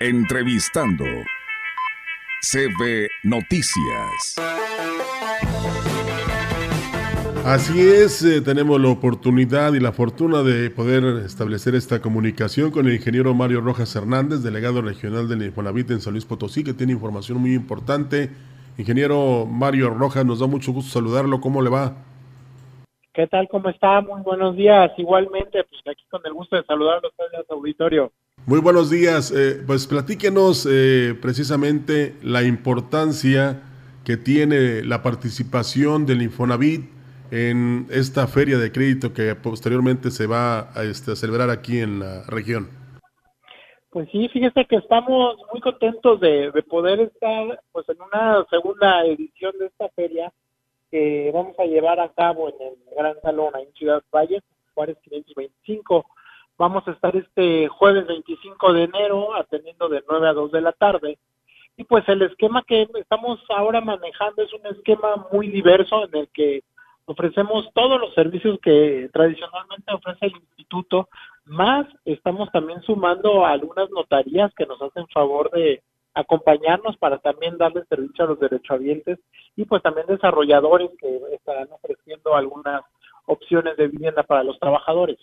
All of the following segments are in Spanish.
Entrevistando. CB Noticias. Así es, eh, tenemos la oportunidad y la fortuna de poder establecer esta comunicación con el ingeniero Mario Rojas Hernández, delegado regional del Infonavit en San Luis Potosí, que tiene información muy importante. Ingeniero Mario Rojas, nos da mucho gusto saludarlo. ¿Cómo le va? ¿Qué tal? ¿Cómo está? Muy buenos días. Igualmente, pues aquí con el gusto de saludarlos a auditorio. Muy buenos días. Eh, pues platíquenos eh, precisamente la importancia que tiene la participación del Infonavit en esta feria de crédito que posteriormente se va a, este, celebrar aquí en la región. Pues sí, fíjese que estamos muy contentos de, poder estar pues en una segunda edición de esta feria que vamos a llevar a cabo en el Gran Salón en Ciudad Valle, Juárez 525 Vamos a estar este jueves 25 de enero atendiendo de 9 a 2 de la tarde. Y pues el esquema que estamos ahora manejando es un esquema muy diverso en el que ofrecemos todos los servicios que tradicionalmente ofrece el instituto, más estamos también sumando algunas notarías que nos hacen favor de acompañarnos para también darle servicio a los derechohabientes y pues también desarrolladores que estarán ofreciendo algunas opciones de vivienda para los trabajadores.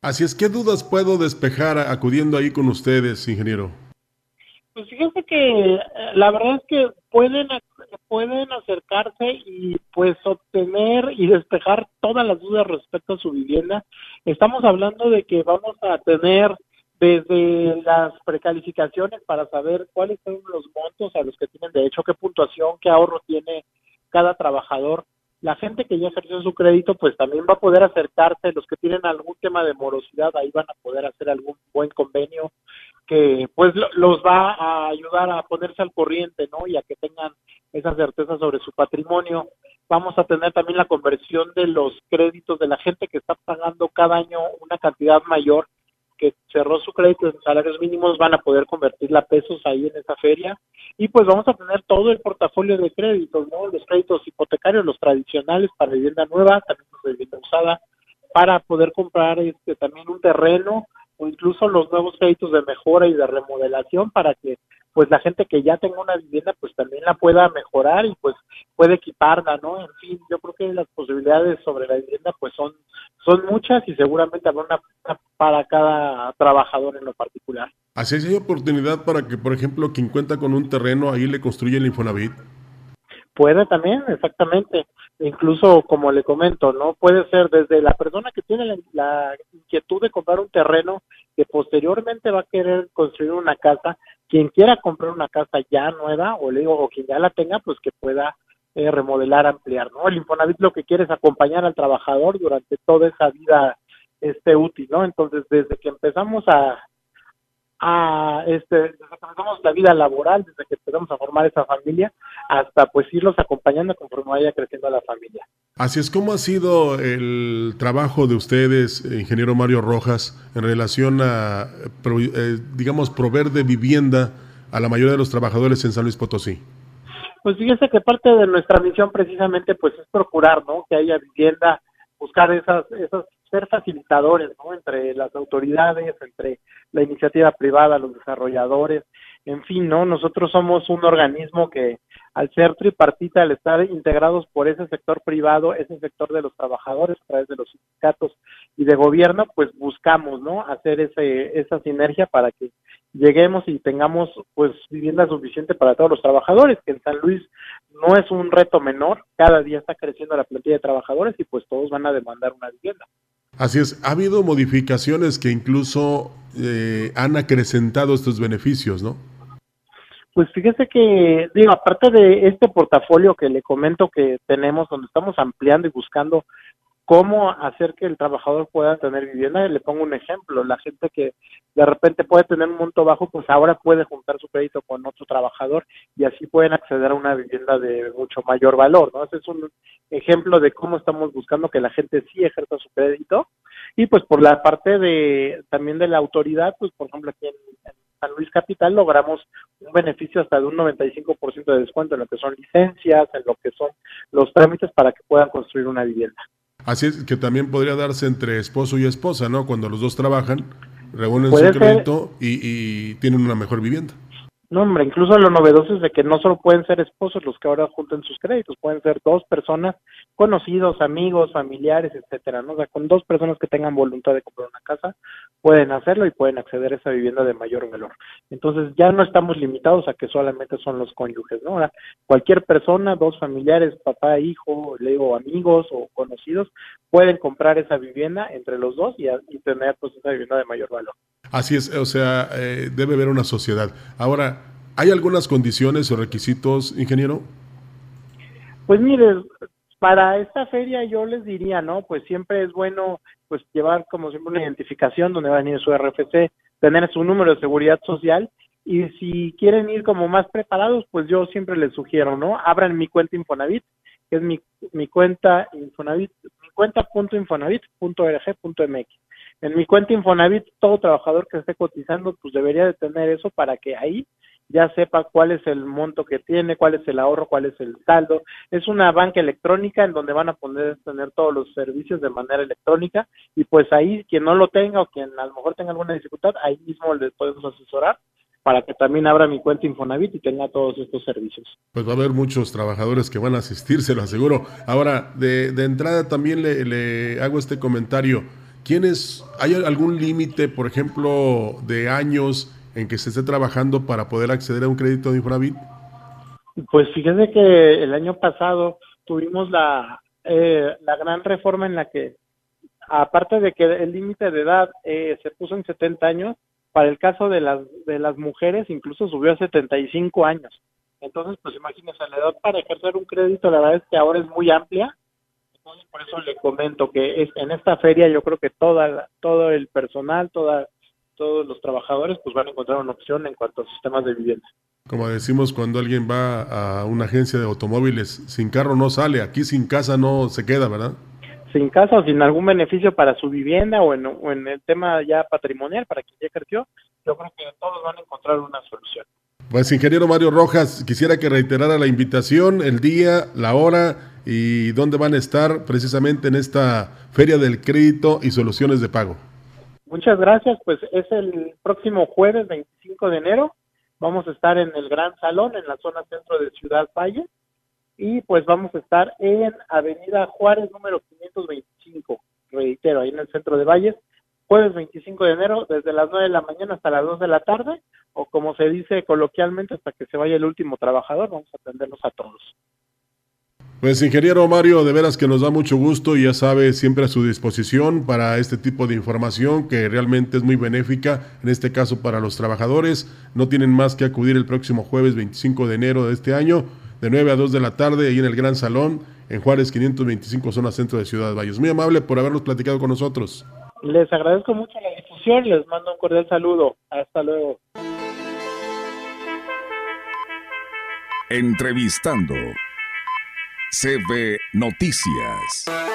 Así es, ¿qué dudas puedo despejar acudiendo ahí con ustedes, ingeniero? Pues fíjense que eh, la verdad es que pueden pueden acercarse y pues obtener y despejar todas las dudas respecto a su vivienda. Estamos hablando de que vamos a tener desde las precalificaciones para saber cuáles son los montos a los que tienen derecho, qué puntuación, qué ahorro tiene cada trabajador la gente que ya ejerció su crédito, pues también va a poder acercarse, los que tienen algún tema de morosidad, ahí van a poder hacer algún buen convenio que pues los va a ayudar a ponerse al corriente, ¿no? Y a que tengan esa certeza sobre su patrimonio. Vamos a tener también la conversión de los créditos de la gente que está pagando cada año una cantidad mayor que cerró su crédito en salarios mínimos van a poder convertirla a pesos ahí en esa feria y pues vamos a tener todo el portafolio de créditos, ¿no? Los créditos hipotecarios, los tradicionales para vivienda nueva, también para vivienda usada, para poder comprar este también un terreno o incluso los nuevos créditos de mejora y de remodelación para que pues la gente que ya tenga una vivienda pues también la pueda mejorar y pues puede equiparla, ¿no? En fin, yo creo que las posibilidades sobre la vivienda pues son son muchas y seguramente habrá una para cada trabajador en lo particular. Así es, hay oportunidad para que, por ejemplo, quien cuenta con un terreno ahí le construya el Infonavit. Puede también, exactamente. Incluso, como le comento, no puede ser desde la persona que tiene la, la inquietud de comprar un terreno que posteriormente va a querer construir una casa, quien quiera comprar una casa ya nueva o le digo o quien ya la tenga, pues que pueda eh, remodelar, ampliar, ¿no? El Infonavit lo que quiere es acompañar al trabajador durante toda esa vida este útil, ¿no? Entonces, desde que empezamos a, a este, desde que empezamos la vida laboral, desde que empezamos a formar esa familia, hasta pues irlos acompañando conforme vaya creciendo la familia. Así es, ¿cómo ha sido el trabajo de ustedes, ingeniero Mario Rojas, en relación a, eh, digamos, proveer de vivienda a la mayoría de los trabajadores en San Luis Potosí? Pues fíjese que parte de nuestra misión precisamente pues es procurar, ¿no? Que haya vivienda, buscar esas, esas, ser facilitadores, ¿no? Entre las autoridades, entre la iniciativa privada, los desarrolladores, en fin, ¿no? Nosotros somos un organismo que al ser tripartita, al estar integrados por ese sector privado, ese sector de los trabajadores a través de los sindicatos y de gobierno, pues buscamos, ¿no? Hacer ese, esa sinergia para que lleguemos y tengamos pues vivienda suficiente para todos los trabajadores, que en San Luis no es un reto menor, cada día está creciendo la plantilla de trabajadores y pues todos van a demandar una vivienda. Así es, ha habido modificaciones que incluso eh, han acrecentado estos beneficios, ¿no? Pues fíjese que, digo, aparte de este portafolio que le comento que tenemos, donde estamos ampliando y buscando cómo hacer que el trabajador pueda tener vivienda. Le pongo un ejemplo, la gente que de repente puede tener un monto bajo, pues ahora puede juntar su crédito con otro trabajador y así pueden acceder a una vivienda de mucho mayor valor, ¿no? Ese es un ejemplo de cómo estamos buscando que la gente sí ejerza su crédito y pues por la parte de también de la autoridad, pues por ejemplo aquí en, San Luis Capital logramos un beneficio hasta de un 95% de descuento en lo que son licencias, en lo que son los trámites para que puedan construir una vivienda. Así es que también podría darse entre esposo y esposa, ¿no? Cuando los dos trabajan reúnen su crédito y, y tienen una mejor vivienda. No, hombre, incluso lo novedoso es de que no solo pueden ser esposos los que ahora junten sus créditos, pueden ser dos personas, conocidos, amigos, familiares, etcétera, ¿no? O sea, con dos personas que tengan voluntad de comprar una casa, pueden hacerlo y pueden acceder a esa vivienda de mayor valor. Entonces, ya no estamos limitados a que solamente son los cónyuges, ¿no? Ahora, cualquier persona, dos familiares, papá, hijo, le digo, amigos o conocidos, pueden comprar esa vivienda entre los dos y, y tener pues esa vivienda de mayor valor. Así es, o sea, eh, debe haber una sociedad. Ahora, ¿hay algunas condiciones o requisitos, ingeniero? Pues mire, para esta feria yo les diría, ¿no? Pues siempre es bueno pues llevar como siempre una identificación donde va a venir su RFC, tener su número de seguridad social y si quieren ir como más preparados, pues yo siempre les sugiero, ¿no? Abran mi cuenta Infonavit, que es mi, mi cuenta Infonavit, mi cuenta.infonavit.org.mx en mi cuenta Infonavit, todo trabajador que esté cotizando, pues debería de tener eso para que ahí ya sepa cuál es el monto que tiene, cuál es el ahorro, cuál es el saldo. Es una banca electrónica en donde van a poder tener todos los servicios de manera electrónica y pues ahí quien no lo tenga o quien a lo mejor tenga alguna dificultad, ahí mismo les podemos asesorar para que también abra mi cuenta Infonavit y tenga todos estos servicios. Pues va a haber muchos trabajadores que van a asistir, se lo aseguro. Ahora, de, de entrada también le, le hago este comentario. ¿Quiénes, hay algún límite, por ejemplo, de años en que se esté trabajando para poder acceder a un crédito de Infonavit? Pues fíjense que el año pasado tuvimos la, eh, la gran reforma en la que, aparte de que el límite de edad eh, se puso en 70 años, para el caso de las, de las mujeres incluso subió a 75 años. Entonces, pues imagínense, la edad para ejercer un crédito, la verdad es que ahora es muy amplia por eso le comento que en esta feria yo creo que toda, todo el personal, toda, todos los trabajadores pues van a encontrar una opción en cuanto a sistemas de vivienda. Como decimos cuando alguien va a una agencia de automóviles, sin carro no sale, aquí sin casa no se queda, ¿verdad? Sin casa o sin algún beneficio para su vivienda o en, o en el tema ya patrimonial para quien ya ejerció, yo creo que todos van a encontrar una solución. Pues ingeniero Mario Rojas, quisiera que reiterara la invitación, el día, la hora y dónde van a estar precisamente en esta Feria del Crédito y Soluciones de Pago. Muchas gracias, pues es el próximo jueves 25 de enero. Vamos a estar en el Gran Salón, en la zona centro de Ciudad Valle, y pues vamos a estar en Avenida Juárez número 525, reitero, ahí en el centro de Valles, jueves 25 de enero, desde las 9 de la mañana hasta las 2 de la tarde, o como se dice coloquialmente, hasta que se vaya el último trabajador, vamos a atenderlos a todos. Pues ingeniero Mario, de veras que nos da mucho gusto y ya sabe, siempre a su disposición para este tipo de información que realmente es muy benéfica, en este caso para los trabajadores. No tienen más que acudir el próximo jueves 25 de enero de este año, de 9 a 2 de la tarde, ahí en el Gran Salón, en Juárez 525, zona centro de Ciudad Valles. Muy amable por habernos platicado con nosotros. Les agradezco mucho la difusión, les mando un cordial saludo. Hasta luego. Entrevistando CB Noticias.